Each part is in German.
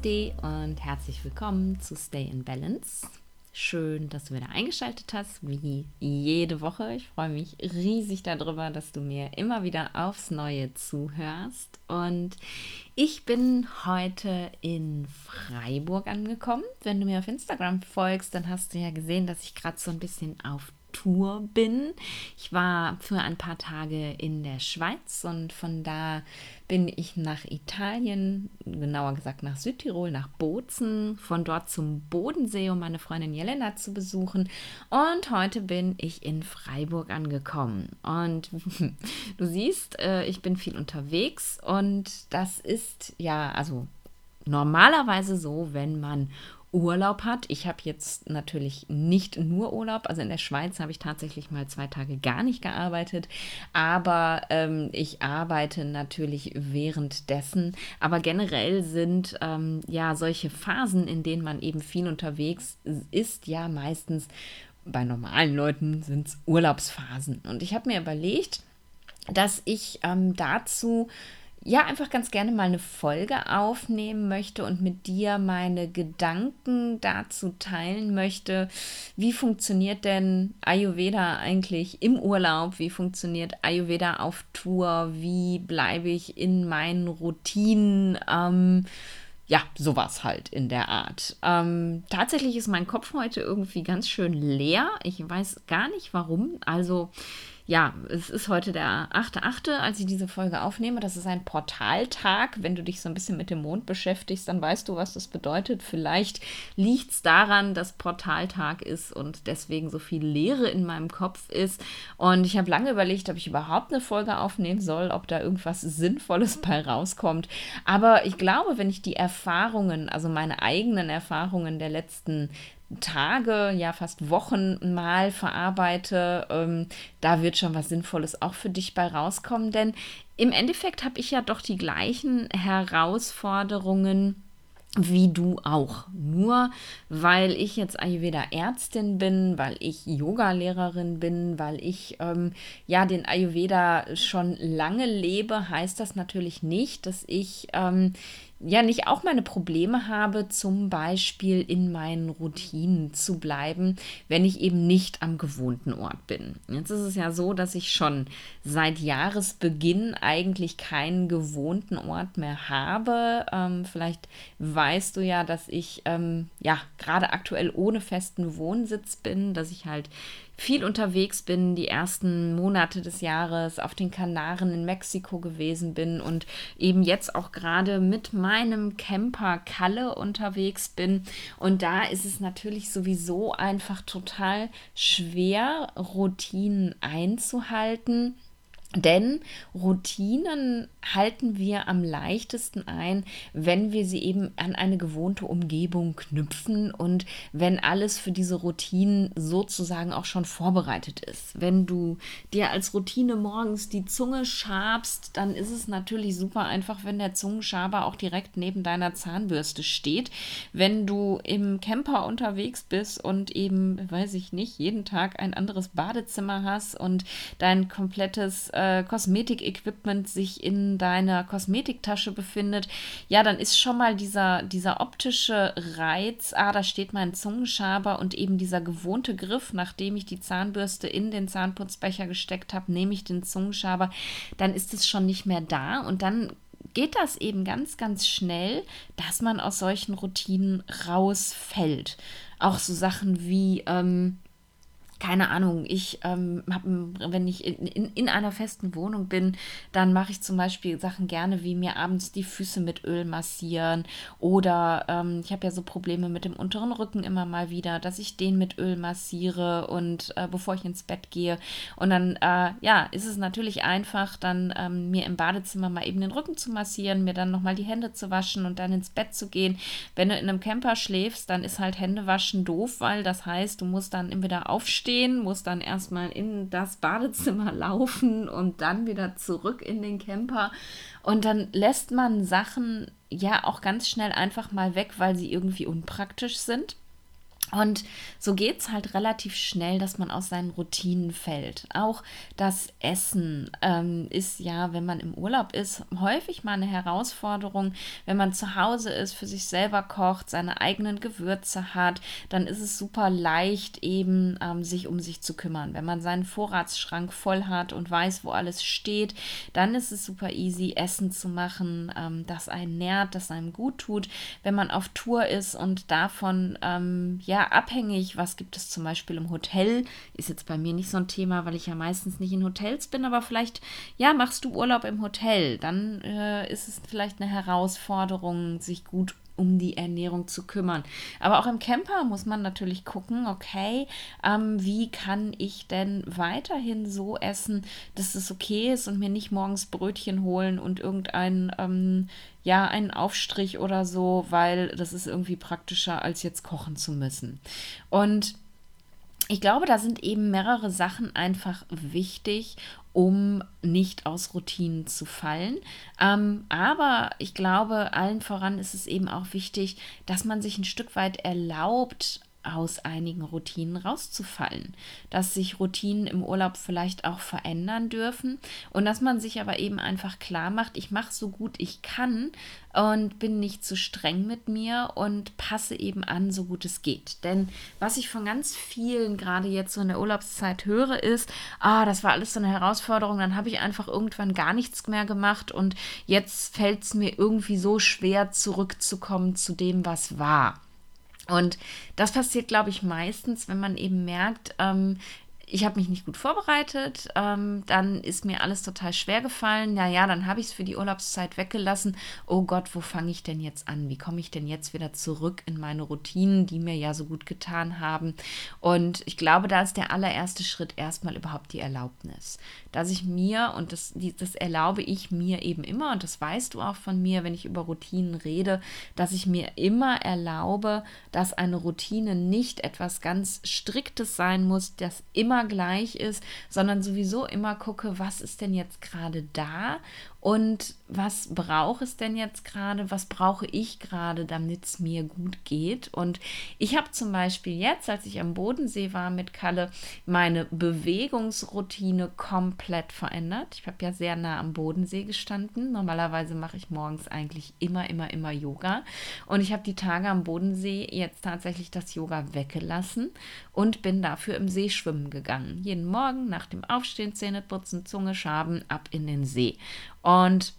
Namaste und herzlich willkommen zu Stay in Balance. Schön, dass du wieder eingeschaltet hast, wie jede Woche. Ich freue mich riesig darüber, dass du mir immer wieder aufs Neue zuhörst. Und ich bin heute in Freiburg angekommen. Wenn du mir auf Instagram folgst, dann hast du ja gesehen, dass ich gerade so ein bisschen auf Tour bin. Ich war für ein paar Tage in der Schweiz und von da bin ich nach Italien, genauer gesagt nach Südtirol, nach Bozen, von dort zum Bodensee, um meine Freundin Jelena zu besuchen. Und heute bin ich in Freiburg angekommen. Und du siehst, äh, ich bin viel unterwegs und das ist ja, also normalerweise so, wenn man Urlaub hat. Ich habe jetzt natürlich nicht nur Urlaub, also in der Schweiz habe ich tatsächlich mal zwei Tage gar nicht gearbeitet, aber ähm, ich arbeite natürlich währenddessen. Aber generell sind ähm, ja solche Phasen, in denen man eben viel unterwegs ist, ja meistens bei normalen Leuten sind es Urlaubsphasen. Und ich habe mir überlegt, dass ich ähm, dazu ja einfach ganz gerne mal eine Folge aufnehmen möchte und mit dir meine Gedanken dazu teilen möchte, wie funktioniert denn Ayurveda eigentlich im Urlaub, wie funktioniert Ayurveda auf Tour, wie bleibe ich in meinen Routinen. Ähm, ja, sowas halt in der Art. Ähm, tatsächlich ist mein Kopf heute irgendwie ganz schön leer. Ich weiß gar nicht warum. Also ja, es ist heute der 8.8., als ich diese Folge aufnehme. Das ist ein Portaltag. Wenn du dich so ein bisschen mit dem Mond beschäftigst, dann weißt du, was das bedeutet. Vielleicht liegt es daran, dass Portaltag ist und deswegen so viel Leere in meinem Kopf ist. Und ich habe lange überlegt, ob ich überhaupt eine Folge aufnehmen soll, ob da irgendwas Sinnvolles bei rauskommt. Aber ich glaube, wenn ich die Erfahrungen, also meine eigenen Erfahrungen der letzten Tage, ja fast Wochen mal verarbeite, ähm, da wird schon was Sinnvolles auch für dich bei rauskommen. Denn im Endeffekt habe ich ja doch die gleichen Herausforderungen wie du auch. Nur weil ich jetzt Ayurveda-Ärztin bin, weil ich Yoga-Lehrerin bin, weil ich ähm, ja den Ayurveda schon lange lebe, heißt das natürlich nicht, dass ich ähm, ja nicht auch meine Probleme habe, zum Beispiel in meinen Routinen zu bleiben, wenn ich eben nicht am gewohnten Ort bin. Jetzt ist es ja so, dass ich schon seit Jahresbeginn eigentlich keinen gewohnten Ort mehr habe. Ähm, vielleicht weißt du ja, dass ich ähm, ja gerade aktuell ohne festen Wohnsitz bin, dass ich halt viel unterwegs bin, die ersten Monate des Jahres auf den Kanaren in Mexiko gewesen bin und eben jetzt auch gerade mit meinem Camper Kalle unterwegs bin. Und da ist es natürlich sowieso einfach total schwer, Routinen einzuhalten denn Routinen halten wir am leichtesten ein, wenn wir sie eben an eine gewohnte Umgebung knüpfen und wenn alles für diese Routinen sozusagen auch schon vorbereitet ist. Wenn du dir als Routine morgens die Zunge schabst, dann ist es natürlich super einfach, wenn der Zungenschaber auch direkt neben deiner Zahnbürste steht. Wenn du im Camper unterwegs bist und eben, weiß ich nicht, jeden Tag ein anderes Badezimmer hast und dein komplettes äh, Kosmetikequipment sich in deiner Kosmetiktasche befindet, ja, dann ist schon mal dieser, dieser optische Reiz, ah, da steht mein Zungenschaber und eben dieser gewohnte Griff, nachdem ich die Zahnbürste in den Zahnputzbecher gesteckt habe, nehme ich den Zungenschaber, dann ist es schon nicht mehr da und dann geht das eben ganz, ganz schnell, dass man aus solchen Routinen rausfällt. Auch so Sachen wie, ähm, keine Ahnung, ich ähm, habe, wenn ich in, in, in, einer festen Wohnung bin, dann mache ich zum Beispiel Sachen gerne, wie mir abends die Füße mit Öl massieren oder ähm, ich habe ja so Probleme mit dem unteren Rücken immer mal wieder, dass ich den mit Öl massiere und äh, bevor ich ins Bett gehe und dann, äh, ja, ist es natürlich einfach, dann ähm, mir im Badezimmer mal eben den Rücken zu massieren, mir dann nochmal die Hände zu waschen und dann ins Bett zu gehen. Wenn du in einem Camper schläfst, dann ist halt Händewaschen doof, weil das heißt, du musst dann entweder aufstehen, aufstehen, muss dann erstmal in das Badezimmer laufen und dann wieder zurück in den Camper. Und dann lässt man Sachen ja auch ganz schnell einfach mal weg, weil sie irgendwie unpraktisch sind. Und so geht es halt relativ schnell, dass man aus seinen Routinen fällt. Auch das Essen ähm, ist ja, wenn man im Urlaub ist, häufig mal eine Herausforderung. Wenn man zu Hause ist, für sich selber kocht, seine eigenen Gewürze hat, dann ist es super leicht, eben ähm, sich um sich zu kümmern. Wenn man seinen Vorratsschrank voll hat und weiß, wo alles steht, dann ist es super easy, Essen zu machen, ähm, das einen nährt, das einem gut tut. Wenn man auf Tour ist und davon, ähm, ja, abhängig. Was gibt es zum Beispiel im Hotel? Ist jetzt bei mir nicht so ein Thema, weil ich ja meistens nicht in Hotels bin, aber vielleicht, ja, machst du Urlaub im Hotel. Dann äh, ist es vielleicht eine Herausforderung, sich gut um die Ernährung zu kümmern. Aber auch im Camper muss man natürlich gucken, okay, ähm, wie kann ich denn weiterhin so essen, dass es okay ist und mir nicht morgens Brötchen holen und irgendein, ähm, ja, einen Aufstrich oder so, weil das ist irgendwie praktischer, als jetzt kochen zu müssen. Und ich glaube, da sind eben mehrere Sachen einfach wichtig, um nicht aus Routinen zu fallen. Ähm, aber ich glaube, allen voran ist es eben auch wichtig, dass man sich ein Stück weit erlaubt, aus einigen Routinen rauszufallen, dass sich Routinen im Urlaub vielleicht auch verändern dürfen und dass man sich aber eben einfach klar macht, ich mache so gut ich kann und bin nicht zu streng mit mir und passe eben an, so gut es geht. Denn was ich von ganz vielen gerade jetzt so in der Urlaubszeit höre, ist, ah, das war alles so eine Herausforderung, dann habe ich einfach irgendwann gar nichts mehr gemacht und jetzt fällt es mir irgendwie so schwer zurückzukommen zu dem, was war. Und das passiert, glaube ich, meistens, wenn man eben merkt, ähm, ich habe mich nicht gut vorbereitet, ähm, dann ist mir alles total schwer gefallen. Ja, ja, dann habe ich es für die Urlaubszeit weggelassen. Oh Gott, wo fange ich denn jetzt an? Wie komme ich denn jetzt wieder zurück in meine Routinen, die mir ja so gut getan haben? Und ich glaube, da ist der allererste Schritt erstmal überhaupt die Erlaubnis, dass ich mir, und das, das erlaube ich mir eben immer, und das weißt du auch von mir, wenn ich über Routinen rede, dass ich mir immer erlaube, dass eine Routine nicht etwas ganz Striktes sein muss, das immer gleich ist, sondern sowieso immer gucke, was ist denn jetzt gerade da und was brauche es denn jetzt gerade, was brauche ich gerade, damit es mir gut geht. Und ich habe zum Beispiel jetzt, als ich am Bodensee war mit Kalle, meine Bewegungsroutine komplett verändert. Ich habe ja sehr nah am Bodensee gestanden. Normalerweise mache ich morgens eigentlich immer, immer, immer Yoga. Und ich habe die Tage am Bodensee jetzt tatsächlich das Yoga weggelassen und bin dafür im See schwimmen gegangen. Jeden Morgen nach dem Aufstehen, Zähne putzen, Zunge schaben, ab in den See. Und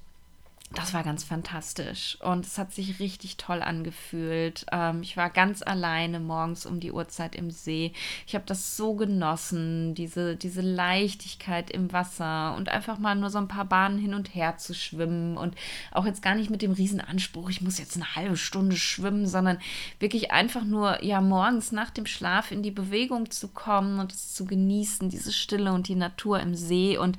das war ganz fantastisch und es hat sich richtig toll angefühlt. Ähm, ich war ganz alleine morgens um die Uhrzeit im See. Ich habe das so genossen, diese, diese Leichtigkeit im Wasser und einfach mal nur so ein paar Bahnen hin und her zu schwimmen und auch jetzt gar nicht mit dem riesen Anspruch, ich muss jetzt eine halbe Stunde schwimmen, sondern wirklich einfach nur ja morgens nach dem Schlaf in die Bewegung zu kommen und es zu genießen, diese Stille und die Natur im See und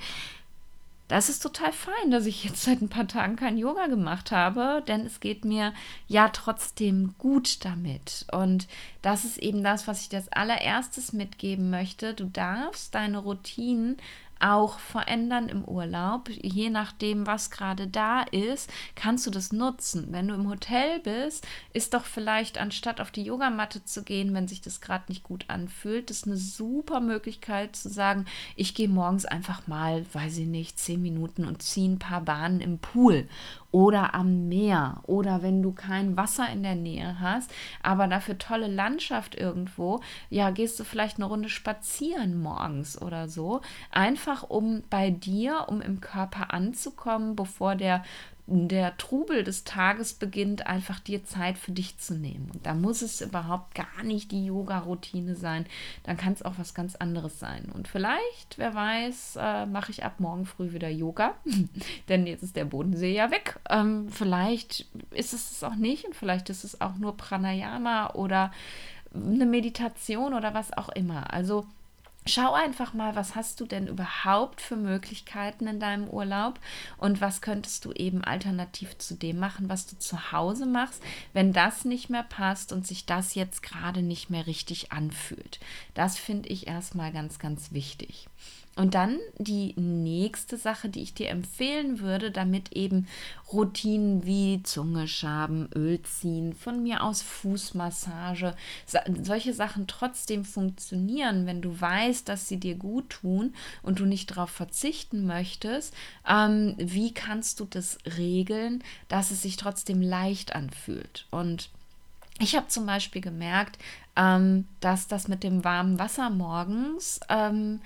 das ist total fein, dass ich jetzt seit ein paar Tagen kein Yoga gemacht habe, denn es geht mir ja trotzdem gut damit. Und das ist eben das, was ich als allererstes mitgeben möchte. Du darfst deine Routinen auch verändern im Urlaub. Je nachdem, was gerade da ist, kannst du das nutzen. Wenn du im Hotel bist, ist doch vielleicht anstatt auf die Yogamatte zu gehen, wenn sich das gerade nicht gut anfühlt, das eine super Möglichkeit zu sagen, ich gehe morgens einfach mal, weiß ich nicht, zehn Minuten und ziehe ein paar Bahnen im Pool oder am Meer oder wenn du kein Wasser in der Nähe hast, aber dafür tolle Landschaft irgendwo, ja, gehst du vielleicht eine Runde spazieren morgens oder so, einfach um bei dir, um im Körper anzukommen, bevor der der Trubel des Tages beginnt, einfach dir Zeit für dich zu nehmen. Und da muss es überhaupt gar nicht die Yoga-Routine sein. Dann kann es auch was ganz anderes sein. Und vielleicht, wer weiß, äh, mache ich ab morgen früh wieder Yoga. Denn jetzt ist der Bodensee ja weg. Ähm, vielleicht ist es es auch nicht und vielleicht ist es auch nur Pranayama oder eine Meditation oder was auch immer. Also Schau einfach mal, was hast du denn überhaupt für Möglichkeiten in deinem Urlaub und was könntest du eben alternativ zu dem machen, was du zu Hause machst, wenn das nicht mehr passt und sich das jetzt gerade nicht mehr richtig anfühlt. Das finde ich erstmal ganz, ganz wichtig. Und dann die nächste Sache, die ich dir empfehlen würde, damit eben Routinen wie Zunge schaben, Öl ziehen, von mir aus Fußmassage, solche Sachen trotzdem funktionieren, wenn du weißt, dass sie dir gut tun und du nicht darauf verzichten möchtest, ähm, wie kannst du das regeln, dass es sich trotzdem leicht anfühlt? Und ich habe zum Beispiel gemerkt, ähm, dass das mit dem warmen Wasser morgens ähm,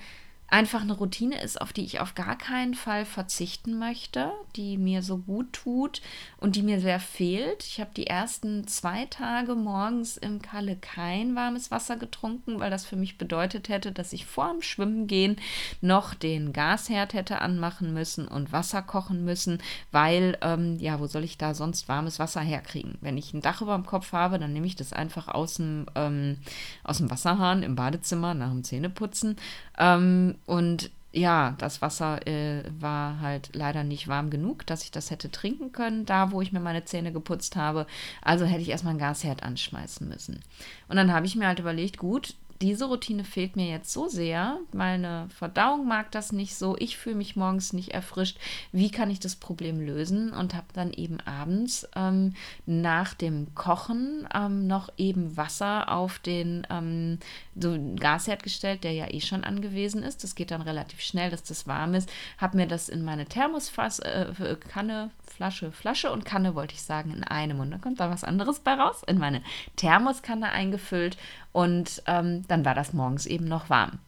einfach eine Routine ist, auf die ich auf gar keinen Fall verzichten möchte, die mir so gut tut und die mir sehr fehlt. Ich habe die ersten zwei Tage morgens im Kalle kein warmes Wasser getrunken, weil das für mich bedeutet hätte, dass ich vor dem Schwimmen gehen noch den Gasherd hätte anmachen müssen und Wasser kochen müssen, weil, ähm, ja, wo soll ich da sonst warmes Wasser herkriegen? Wenn ich ein Dach über dem Kopf habe, dann nehme ich das einfach aus dem, ähm, aus dem Wasserhahn im Badezimmer nach dem Zähneputzen ähm, und ja, das Wasser äh, war halt leider nicht warm genug, dass ich das hätte trinken können, da wo ich mir meine Zähne geputzt habe. Also hätte ich erstmal ein Gasherd anschmeißen müssen. Und dann habe ich mir halt überlegt, gut, diese Routine fehlt mir jetzt so sehr. Meine Verdauung mag das nicht so. Ich fühle mich morgens nicht erfrischt. Wie kann ich das Problem lösen? Und habe dann eben abends ähm, nach dem Kochen ähm, noch eben Wasser auf den ähm, so Gasherd gestellt, der ja eh schon angewiesen ist. Das geht dann relativ schnell, dass das warm ist. Habe mir das in meine Thermosfass, äh, Kanne, Flasche, Flasche und Kanne wollte ich sagen in einem. Und dann kommt da was anderes bei raus. In meine Thermoskanne eingefüllt und ähm, dann war das morgens eben noch warm.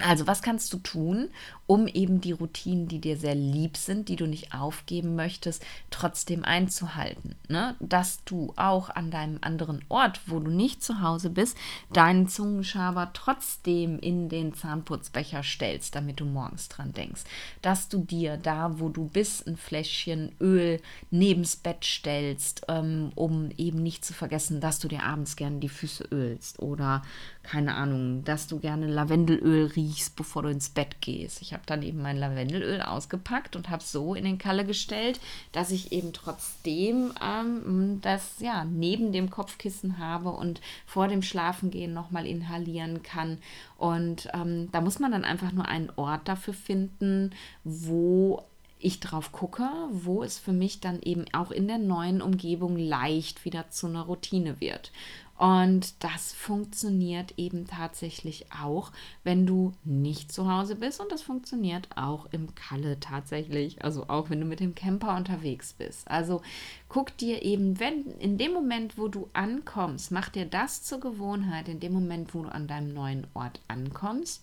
Also was kannst du tun, um eben die Routinen, die dir sehr lieb sind, die du nicht aufgeben möchtest, trotzdem einzuhalten? Ne? Dass du auch an deinem anderen Ort, wo du nicht zu Hause bist, deinen Zungenschaber trotzdem in den Zahnputzbecher stellst, damit du morgens dran denkst. Dass du dir da, wo du bist, ein Fläschchen Öl nebens Bett stellst, ähm, um eben nicht zu vergessen, dass du dir abends gerne die Füße ölst oder keine Ahnung, dass du gerne Lavendelöl riechst, bevor du ins Bett gehst. Ich habe dann eben mein Lavendelöl ausgepackt und habe so in den Kalle gestellt, dass ich eben trotzdem ähm, das ja neben dem Kopfkissen habe und vor dem Schlafengehen nochmal inhalieren kann. Und ähm, da muss man dann einfach nur einen Ort dafür finden, wo ich drauf gucke, wo es für mich dann eben auch in der neuen Umgebung leicht wieder zu einer Routine wird. Und das funktioniert eben tatsächlich auch, wenn du nicht zu Hause bist. Und das funktioniert auch im Kalle tatsächlich. Also auch wenn du mit dem Camper unterwegs bist. Also guck dir eben, wenn in dem Moment, wo du ankommst, mach dir das zur Gewohnheit, in dem Moment, wo du an deinem neuen Ort ankommst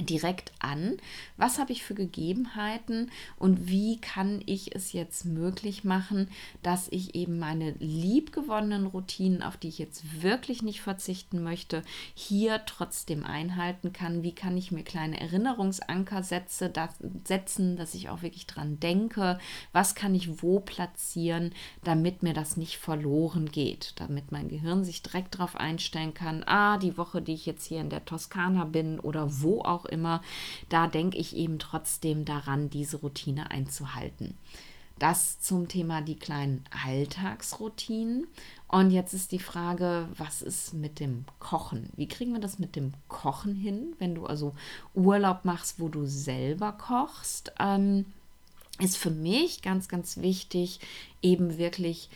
direkt an, was habe ich für Gegebenheiten und wie kann ich es jetzt möglich machen, dass ich eben meine liebgewonnenen Routinen, auf die ich jetzt wirklich nicht verzichten möchte, hier trotzdem einhalten kann. Wie kann ich mir kleine Erinnerungsanker setze, das, setzen, dass ich auch wirklich dran denke, was kann ich wo platzieren, damit mir das nicht verloren geht, damit mein Gehirn sich direkt darauf einstellen kann, ah, die Woche, die ich jetzt hier in der Toskana bin oder wo auch auch immer, da denke ich eben trotzdem daran, diese Routine einzuhalten. Das zum Thema die kleinen Alltagsroutinen. Und jetzt ist die Frage, was ist mit dem Kochen? Wie kriegen wir das mit dem Kochen hin, wenn du also Urlaub machst, wo du selber kochst? Ähm, ist für mich ganz, ganz wichtig, eben wirklich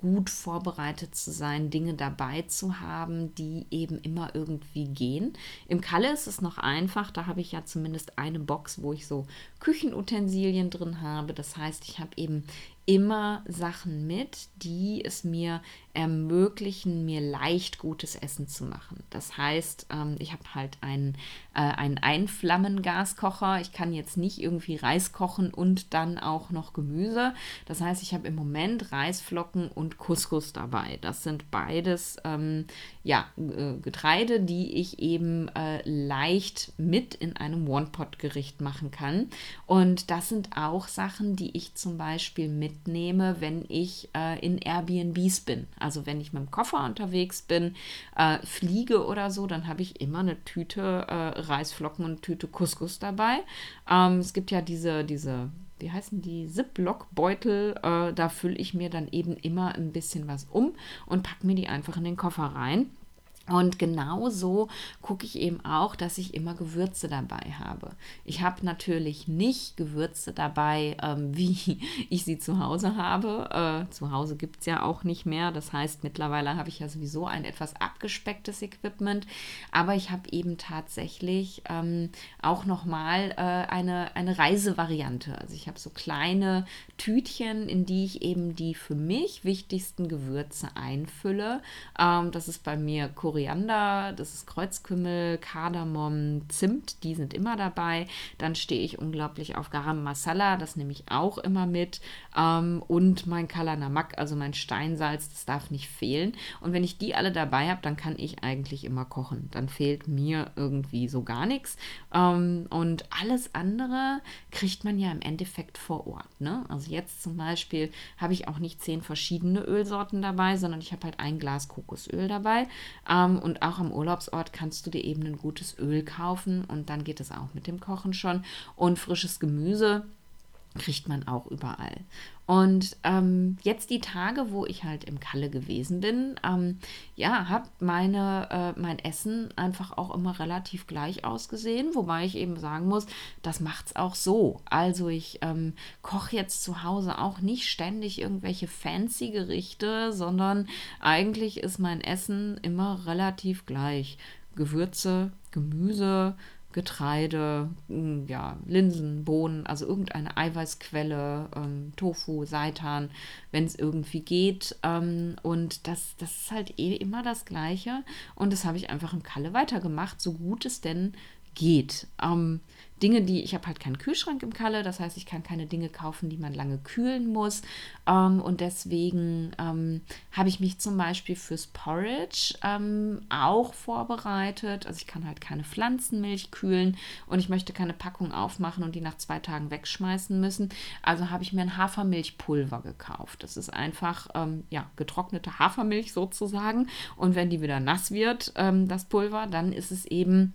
gut vorbereitet zu sein, Dinge dabei zu haben, die eben immer irgendwie gehen. Im Kalle ist es noch einfach, da habe ich ja zumindest eine Box, wo ich so Küchenutensilien drin habe. Das heißt, ich habe eben immer Sachen mit, die es mir ermöglichen, mir leicht gutes Essen zu machen. Das heißt, ähm, ich habe halt einen, äh, einen Einflammengaskocher. Ich kann jetzt nicht irgendwie Reis kochen und dann auch noch Gemüse. Das heißt, ich habe im Moment Reisflocken und Couscous dabei. Das sind beides ähm, ja, äh, Getreide, die ich eben äh, leicht mit in einem One-Pot-Gericht machen kann. Und das sind auch Sachen, die ich zum Beispiel mitnehme, wenn ich äh, in Airbnbs bin. Also wenn ich mit dem Koffer unterwegs bin, äh, fliege oder so, dann habe ich immer eine Tüte äh, Reisflocken und eine Tüte Couscous dabei. Ähm, es gibt ja diese, diese wie heißen die, Ziploc-Beutel, äh, da fülle ich mir dann eben immer ein bisschen was um und packe mir die einfach in den Koffer rein. Und genauso gucke ich eben auch, dass ich immer Gewürze dabei habe. Ich habe natürlich nicht Gewürze dabei, ähm, wie ich sie zu Hause habe. Äh, zu Hause gibt es ja auch nicht mehr. Das heißt, mittlerweile habe ich ja sowieso ein etwas abgespecktes Equipment. Aber ich habe eben tatsächlich ähm, auch nochmal äh, eine, eine Reisevariante. Also ich habe so kleine Tütchen, in die ich eben die für mich wichtigsten Gewürze einfülle. Ähm, das ist bei mir Koriander Koriander, das ist Kreuzkümmel, Kardamom, Zimt, die sind immer dabei. Dann stehe ich unglaublich auf Garam Masala, das nehme ich auch immer mit. Ähm, und mein Kala Namak, also mein Steinsalz, das darf nicht fehlen. Und wenn ich die alle dabei habe, dann kann ich eigentlich immer kochen. Dann fehlt mir irgendwie so gar nichts. Ähm, und alles andere kriegt man ja im Endeffekt vor Ort. Ne? Also jetzt zum Beispiel habe ich auch nicht zehn verschiedene Ölsorten dabei, sondern ich habe halt ein Glas Kokosöl dabei. Ähm, und auch am Urlaubsort kannst du dir eben ein gutes Öl kaufen und dann geht es auch mit dem Kochen schon. Und frisches Gemüse kriegt man auch überall. Und ähm, jetzt die Tage, wo ich halt im Kalle gewesen bin, ähm, ja, habe meine äh, mein Essen einfach auch immer relativ gleich ausgesehen, wobei ich eben sagen muss, das macht's auch so. Also ich ähm, koche jetzt zu Hause auch nicht ständig irgendwelche fancy Gerichte, sondern eigentlich ist mein Essen immer relativ gleich. Gewürze, Gemüse, Getreide, hm, ja, Linsen, Bohnen, also irgendeine Eiweißquelle, ähm, Tofu, Seitan, wenn es irgendwie geht. Ähm, und das, das ist halt eh immer das Gleiche. Und das habe ich einfach im Kalle weitergemacht, so gut es denn geht. Ähm, Dinge, die, ich habe halt keinen Kühlschrank im Kalle, das heißt, ich kann keine Dinge kaufen, die man lange kühlen muss. Ähm, und deswegen ähm, habe ich mich zum Beispiel fürs Porridge ähm, auch vorbereitet. Also ich kann halt keine Pflanzenmilch kühlen und ich möchte keine Packung aufmachen und die nach zwei Tagen wegschmeißen müssen. Also habe ich mir ein Hafermilchpulver gekauft. Das ist einfach ähm, ja, getrocknete Hafermilch sozusagen. Und wenn die wieder nass wird, ähm, das Pulver, dann ist es eben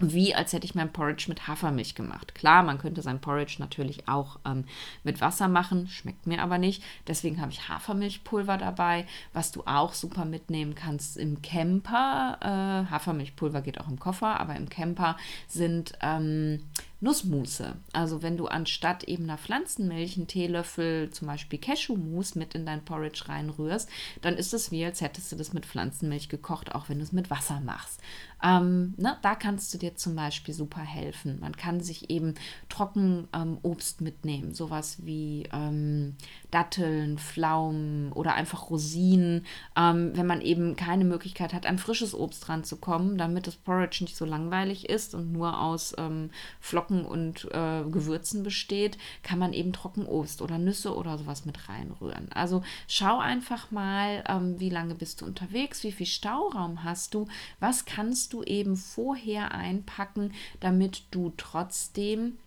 wie als hätte ich mein Porridge mit Hafermilch gemacht. Klar, man könnte sein Porridge natürlich auch ähm, mit Wasser machen, schmeckt mir aber nicht. Deswegen habe ich Hafermilchpulver dabei, was du auch super mitnehmen kannst im Camper. Äh, Hafermilchpulver geht auch im Koffer, aber im Camper sind ähm, Nussmusse. Also wenn du anstatt eben einer Pflanzenmilch einen Teelöffel zum Beispiel Cashewmus mit in dein Porridge reinrührst, dann ist es wie, als hättest du das mit Pflanzenmilch gekocht, auch wenn du es mit Wasser machst. Ähm, ne, da kannst du dir zum Beispiel super helfen. Man kann sich eben Trockenobst ähm, mitnehmen, sowas wie ähm, Datteln, Pflaumen oder einfach Rosinen, ähm, wenn man eben keine Möglichkeit hat, an frisches Obst ranzukommen, damit das Porridge nicht so langweilig ist und nur aus ähm, Flocken und äh, Gewürzen besteht, kann man eben Trockenobst oder Nüsse oder sowas mit reinrühren. Also schau einfach mal, ähm, wie lange bist du unterwegs, wie viel Stauraum hast du, was kannst du eben vorher einpacken, damit du trotzdem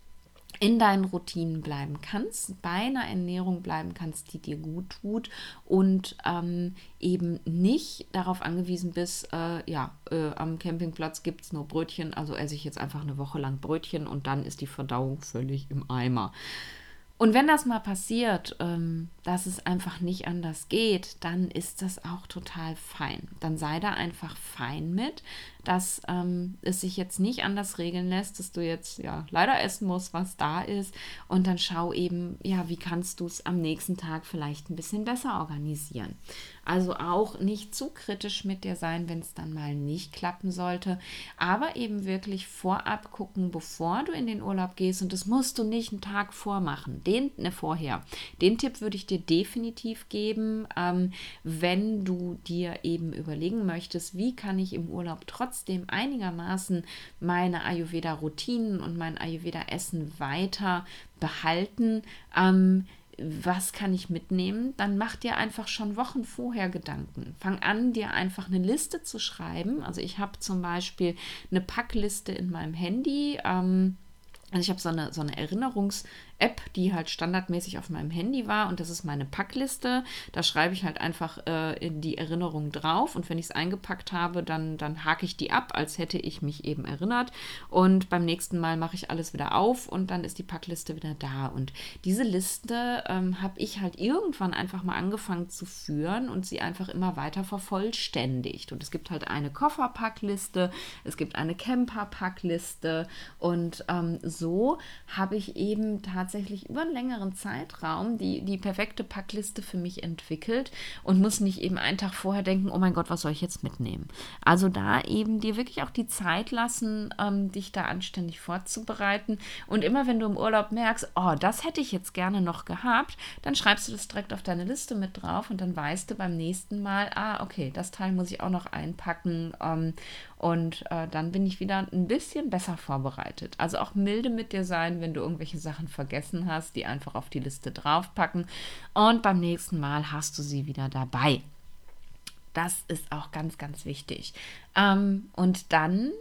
in deinen Routinen bleiben kannst, bei einer Ernährung bleiben kannst, die dir gut tut und ähm, eben nicht darauf angewiesen bist, äh, ja, äh, am Campingplatz gibt es nur Brötchen, also esse ich jetzt einfach eine Woche lang Brötchen und dann ist die Verdauung völlig im Eimer. Und wenn das mal passiert, ähm, dass es einfach nicht anders geht, dann ist das auch total fein. Dann sei da einfach fein mit, dass ähm, es sich jetzt nicht anders regeln lässt, dass du jetzt ja leider essen musst, was da ist. Und dann schau eben, ja, wie kannst du es am nächsten Tag vielleicht ein bisschen besser organisieren. Also auch nicht zu kritisch mit dir sein, wenn es dann mal nicht klappen sollte. Aber eben wirklich vorab gucken, bevor du in den Urlaub gehst. Und das musst du nicht einen Tag vormachen. Den, ne, vorher. Den Tipp würde ich dir definitiv geben, ähm, wenn du dir eben überlegen möchtest, wie kann ich im Urlaub trotzdem einigermaßen meine Ayurveda-Routinen und mein Ayurveda-Essen weiter behalten. Ähm, was kann ich mitnehmen? Dann mach dir einfach schon Wochen vorher Gedanken. Fang an, dir einfach eine Liste zu schreiben. Also ich habe zum Beispiel eine Packliste in meinem Handy. Ähm, also ich habe so eine, so eine Erinnerungs-App App, die halt standardmäßig auf meinem Handy war und das ist meine Packliste. Da schreibe ich halt einfach äh, die Erinnerung drauf und wenn ich es eingepackt habe, dann, dann hake ich die ab, als hätte ich mich eben erinnert. Und beim nächsten Mal mache ich alles wieder auf und dann ist die Packliste wieder da. Und diese Liste ähm, habe ich halt irgendwann einfach mal angefangen zu führen und sie einfach immer weiter vervollständigt. Und es gibt halt eine Kofferpackliste, es gibt eine Camperpackliste und ähm, so habe ich eben tatsächlich tatsächlich über einen längeren Zeitraum die, die perfekte Packliste für mich entwickelt und muss nicht eben einen Tag vorher denken, oh mein Gott, was soll ich jetzt mitnehmen? Also da eben dir wirklich auch die Zeit lassen, ähm, dich da anständig vorzubereiten. Und immer wenn du im Urlaub merkst, oh, das hätte ich jetzt gerne noch gehabt, dann schreibst du das direkt auf deine Liste mit drauf und dann weißt du beim nächsten Mal, ah, okay, das Teil muss ich auch noch einpacken. Ähm, und äh, dann bin ich wieder ein bisschen besser vorbereitet. Also auch milde mit dir sein, wenn du irgendwelche Sachen vergessen hast, die einfach auf die Liste draufpacken. Und beim nächsten Mal hast du sie wieder dabei. Das ist auch ganz, ganz wichtig. Ähm, und dann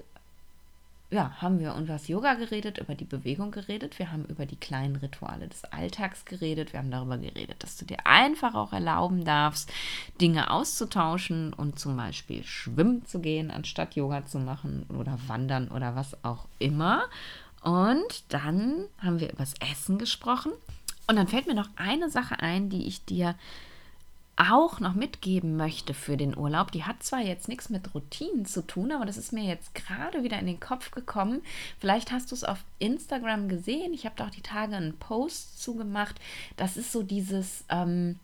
ja, haben wir über das Yoga geredet, über die Bewegung geredet, wir haben über die kleinen Rituale des Alltags geredet, wir haben darüber geredet, dass du dir einfach auch erlauben darfst, Dinge auszutauschen und zum Beispiel schwimmen zu gehen, anstatt Yoga zu machen oder wandern oder was auch immer. Und dann haben wir über das Essen gesprochen. Und dann fällt mir noch eine Sache ein, die ich dir auch noch mitgeben möchte für den Urlaub, die hat zwar jetzt nichts mit Routinen zu tun, aber das ist mir jetzt gerade wieder in den Kopf gekommen. Vielleicht hast du es auf Instagram gesehen. Ich habe da auch die Tage einen Post zugemacht. Das ist so dieses, ähm,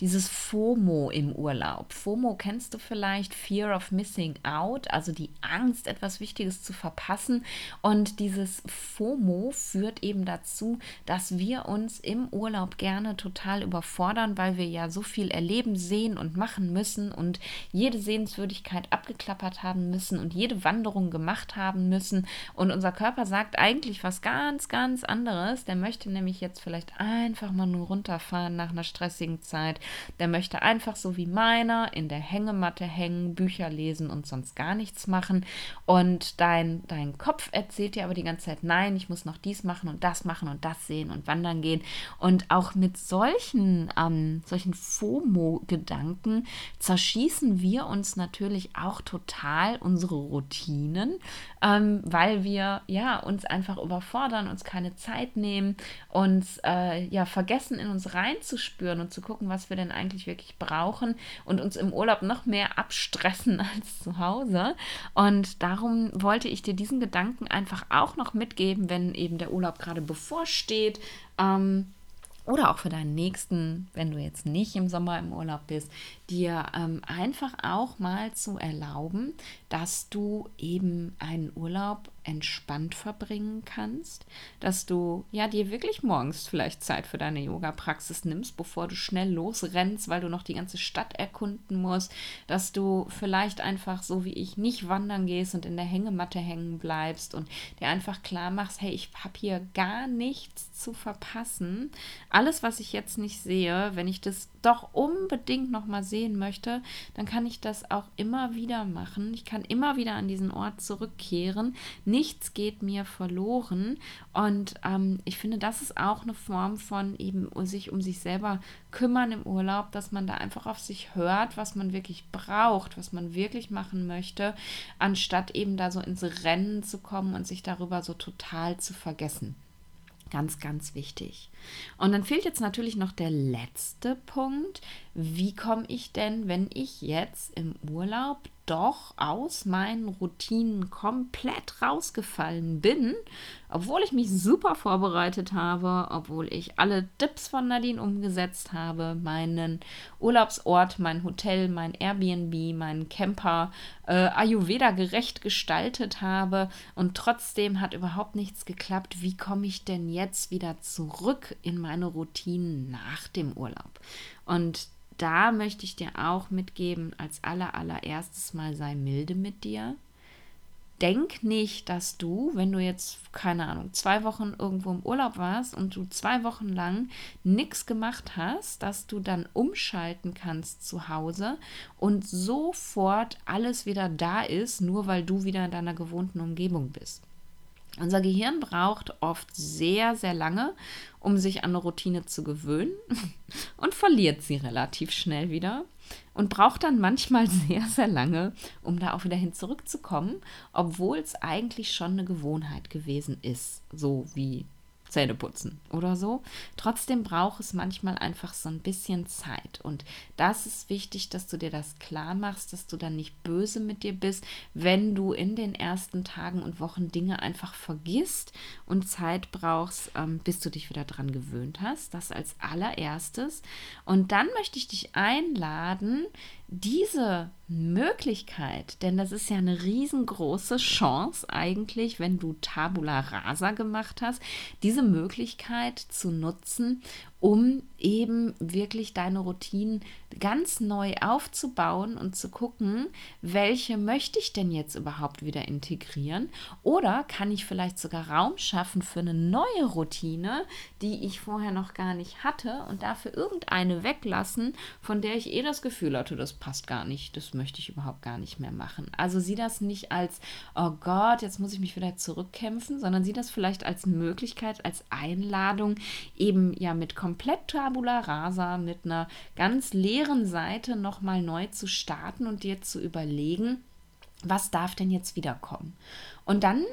dieses FOMO im Urlaub. FOMO kennst du vielleicht, Fear of Missing Out, also die Angst, etwas Wichtiges zu verpassen. Und dieses FOMO führt eben dazu, dass wir uns im Urlaub gerne total überfordern, weil wir ja so viel erleben, sehen und machen müssen und jede Sehenswürdigkeit abgeklappert haben müssen und jede Wanderung gemacht haben müssen. Und unser Körper sagt eigentlich was ganz, ganz anderes. Der möchte nämlich jetzt vielleicht einfach mal nur runterfahren nach einer stressigen Zeit der möchte einfach so wie meiner in der Hängematte hängen, Bücher lesen und sonst gar nichts machen. Und dein, dein Kopf erzählt dir aber die ganze Zeit, nein, ich muss noch dies machen und das machen und das sehen und wandern gehen. Und auch mit solchen, ähm, solchen FOMO-Gedanken zerschießen wir uns natürlich auch total unsere Routinen, ähm, weil wir ja uns einfach überfordern, uns keine Zeit nehmen, uns äh, ja vergessen, in uns reinzuspüren und zu gucken, was wir denn eigentlich wirklich brauchen und uns im Urlaub noch mehr abstressen als zu Hause. Und darum wollte ich dir diesen Gedanken einfach auch noch mitgeben, wenn eben der Urlaub gerade bevorsteht. Ähm, oder auch für deinen nächsten, wenn du jetzt nicht im Sommer im Urlaub bist, dir ähm, einfach auch mal zu erlauben, dass du eben einen Urlaub entspannt verbringen kannst, dass du ja dir wirklich morgens vielleicht Zeit für deine Yoga-Praxis nimmst, bevor du schnell losrennst, weil du noch die ganze Stadt erkunden musst, dass du vielleicht einfach so wie ich nicht wandern gehst und in der Hängematte hängen bleibst und dir einfach klar machst, hey, ich habe hier gar nichts zu verpassen. Alles, was ich jetzt nicht sehe, wenn ich das doch unbedingt noch mal sehen möchte, dann kann ich das auch immer wieder machen. Ich kann immer wieder an diesen Ort zurückkehren. Nichts geht mir verloren. Und ähm, ich finde, das ist auch eine Form von eben sich um sich selber kümmern im Urlaub, dass man da einfach auf sich hört, was man wirklich braucht, was man wirklich machen möchte, anstatt eben da so ins Rennen zu kommen und sich darüber so total zu vergessen. Ganz, ganz wichtig. Und dann fehlt jetzt natürlich noch der letzte Punkt. Wie komme ich denn, wenn ich jetzt im Urlaub doch aus meinen Routinen komplett rausgefallen bin, obwohl ich mich super vorbereitet habe, obwohl ich alle Tipps von Nadine umgesetzt habe, meinen Urlaubsort, mein Hotel, mein Airbnb, meinen Camper äh, Ayurveda gerecht gestaltet habe und trotzdem hat überhaupt nichts geklappt. Wie komme ich denn jetzt wieder zurück in meine Routinen nach dem Urlaub? Und da möchte ich dir auch mitgeben, als aller, allererstes Mal sei milde mit dir. Denk nicht, dass du, wenn du jetzt, keine Ahnung, zwei Wochen irgendwo im Urlaub warst und du zwei Wochen lang nichts gemacht hast, dass du dann umschalten kannst zu Hause und sofort alles wieder da ist, nur weil du wieder in deiner gewohnten Umgebung bist. Unser Gehirn braucht oft sehr, sehr lange, um sich an eine Routine zu gewöhnen und verliert sie relativ schnell wieder und braucht dann manchmal sehr, sehr lange, um da auch wieder hin zurückzukommen, obwohl es eigentlich schon eine Gewohnheit gewesen ist, so wie Zähne putzen oder so. Trotzdem braucht es manchmal einfach so ein bisschen Zeit. Und das ist wichtig, dass du dir das klar machst, dass du dann nicht böse mit dir bist, wenn du in den ersten Tagen und Wochen Dinge einfach vergisst und Zeit brauchst, ähm, bis du dich wieder dran gewöhnt hast. Das als allererstes. Und dann möchte ich dich einladen, diese Möglichkeit, denn das ist ja eine riesengroße Chance eigentlich, wenn du Tabula Rasa gemacht hast, diese Möglichkeit zu nutzen, um eben wirklich deine Routinen ganz neu aufzubauen und zu gucken, welche möchte ich denn jetzt überhaupt wieder integrieren oder kann ich vielleicht sogar Raum schaffen für eine neue Routine, die ich vorher noch gar nicht hatte und dafür irgendeine weglassen, von der ich eh das Gefühl hatte, das passt gar nicht, das möchte ich überhaupt gar nicht mehr machen. Also sieh das nicht als, oh Gott, jetzt muss ich mich wieder zurückkämpfen, sondern sieh das vielleicht als Möglichkeit, als Einladung, eben ja mit komplett Tabula Rasa, mit einer ganz leeren Seite nochmal neu zu starten und dir zu überlegen, was darf denn jetzt wiederkommen? Und dann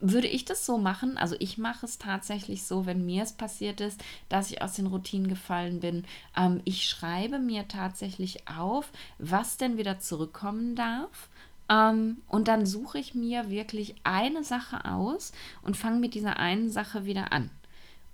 würde ich das so machen, also ich mache es tatsächlich so, wenn mir es passiert ist, dass ich aus den Routinen gefallen bin, ähm, ich schreibe mir tatsächlich auf, was denn wieder zurückkommen darf. Ähm, und dann suche ich mir wirklich eine Sache aus und fange mit dieser einen Sache wieder an.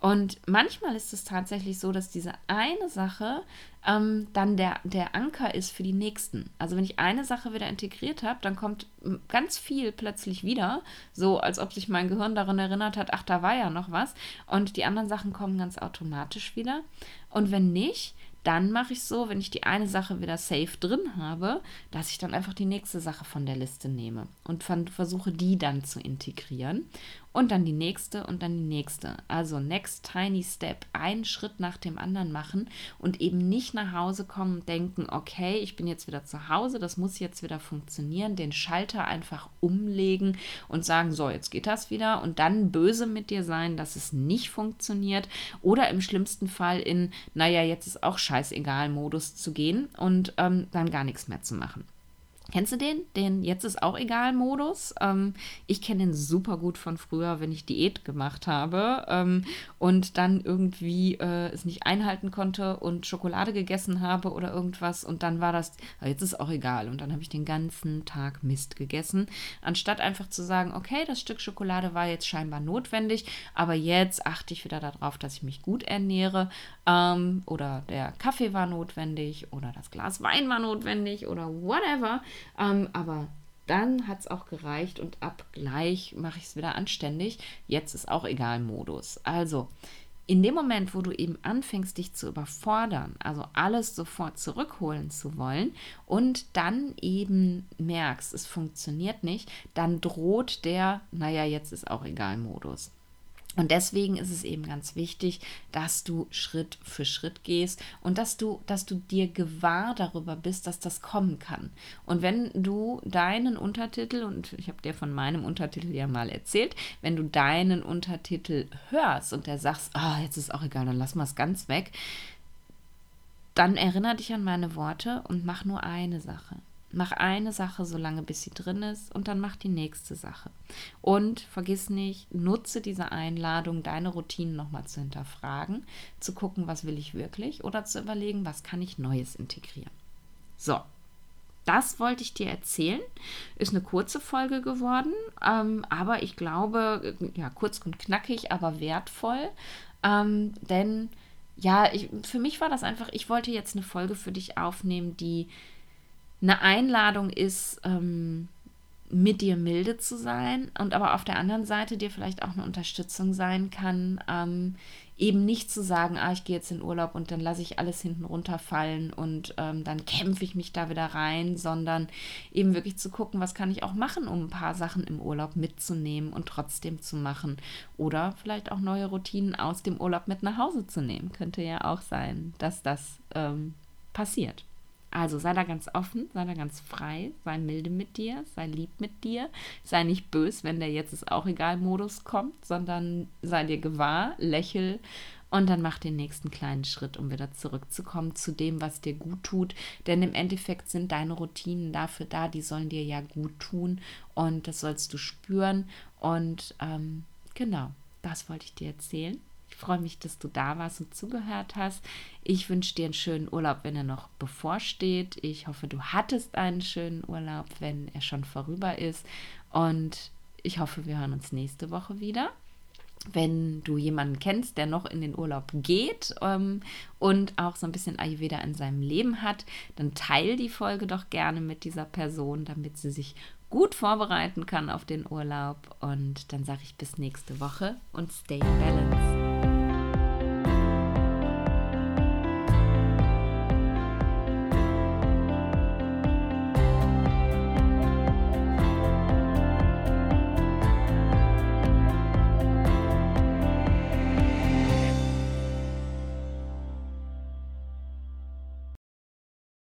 Und manchmal ist es tatsächlich so, dass diese eine Sache ähm, dann der, der Anker ist für die nächsten. Also wenn ich eine Sache wieder integriert habe, dann kommt ganz viel plötzlich wieder, so als ob sich mein Gehirn daran erinnert hat, ach, da war ja noch was. Und die anderen Sachen kommen ganz automatisch wieder. Und wenn nicht, dann mache ich so, wenn ich die eine Sache wieder safe drin habe, dass ich dann einfach die nächste Sache von der Liste nehme und versuche die dann zu integrieren und dann die nächste und dann die nächste. Also next tiny step, einen Schritt nach dem anderen machen und eben nicht nach Hause kommen und denken, okay, ich bin jetzt wieder zu Hause, das muss jetzt wieder funktionieren, den Schalter einfach umlegen und sagen, so, jetzt geht das wieder und dann böse mit dir sein, dass es nicht funktioniert oder im schlimmsten Fall in, naja, jetzt ist auch scheißegal Modus zu gehen und ähm, dann gar nichts mehr zu machen. Kennst du den? Den Jetzt ist auch egal Modus. Ähm, ich kenne den super gut von früher, wenn ich Diät gemacht habe ähm, und dann irgendwie äh, es nicht einhalten konnte und Schokolade gegessen habe oder irgendwas und dann war das, ah, jetzt ist auch egal und dann habe ich den ganzen Tag Mist gegessen, anstatt einfach zu sagen, okay, das Stück Schokolade war jetzt scheinbar notwendig, aber jetzt achte ich wieder darauf, dass ich mich gut ernähre ähm, oder der Kaffee war notwendig oder das Glas Wein war notwendig oder whatever ähm, aber dann hat es auch gereicht und ab gleich mache ich es wieder anständig. Jetzt ist auch egal Modus. Also in dem Moment, wo du eben anfängst, dich zu überfordern, also alles sofort zurückholen zu wollen und dann eben merkst, es funktioniert nicht, dann droht der, naja, jetzt ist auch egal Modus. Und deswegen ist es eben ganz wichtig, dass du Schritt für Schritt gehst und dass du, dass du dir gewahr darüber bist, dass das kommen kann. Und wenn du deinen Untertitel, und ich habe dir von meinem Untertitel ja mal erzählt, wenn du deinen Untertitel hörst und der sagst, oh, jetzt ist auch egal, dann lass mal es ganz weg, dann erinnere dich an meine Worte und mach nur eine Sache. Mach eine Sache so lange, bis sie drin ist und dann mach die nächste Sache. Und vergiss nicht, nutze diese Einladung, deine Routinen nochmal zu hinterfragen, zu gucken, was will ich wirklich oder zu überlegen, was kann ich Neues integrieren. So, das wollte ich dir erzählen. Ist eine kurze Folge geworden, ähm, aber ich glaube, ja, kurz und knackig, aber wertvoll. Ähm, denn ja, ich, für mich war das einfach, ich wollte jetzt eine Folge für dich aufnehmen, die eine Einladung ist, ähm, mit dir milde zu sein und aber auf der anderen Seite dir vielleicht auch eine Unterstützung sein kann, ähm, eben nicht zu sagen, ah, ich gehe jetzt in Urlaub und dann lasse ich alles hinten runterfallen und ähm, dann kämpfe ich mich da wieder rein, sondern eben wirklich zu gucken, was kann ich auch machen, um ein paar Sachen im Urlaub mitzunehmen und trotzdem zu machen. Oder vielleicht auch neue Routinen aus dem Urlaub mit nach Hause zu nehmen. Könnte ja auch sein, dass das ähm, passiert. Also sei da ganz offen, sei da ganz frei, sei milde mit dir, sei lieb mit dir, sei nicht bös, wenn der jetzt ist auch egal Modus kommt, sondern sei dir gewahr, lächel und dann mach den nächsten kleinen Schritt, um wieder zurückzukommen zu dem, was dir gut tut. Denn im Endeffekt sind deine Routinen dafür da, die sollen dir ja gut tun und das sollst du spüren. Und ähm, genau, das wollte ich dir erzählen. Ich freue mich, dass du da warst und zugehört hast. Ich wünsche dir einen schönen Urlaub, wenn er noch bevorsteht. Ich hoffe, du hattest einen schönen Urlaub, wenn er schon vorüber ist. Und ich hoffe, wir hören uns nächste Woche wieder wenn du jemanden kennst, der noch in den Urlaub geht ähm, und auch so ein bisschen Ayurveda in seinem Leben hat, dann teile die Folge doch gerne mit dieser Person, damit sie sich gut vorbereiten kann auf den Urlaub. Und dann sage ich bis nächste Woche und stay in balance.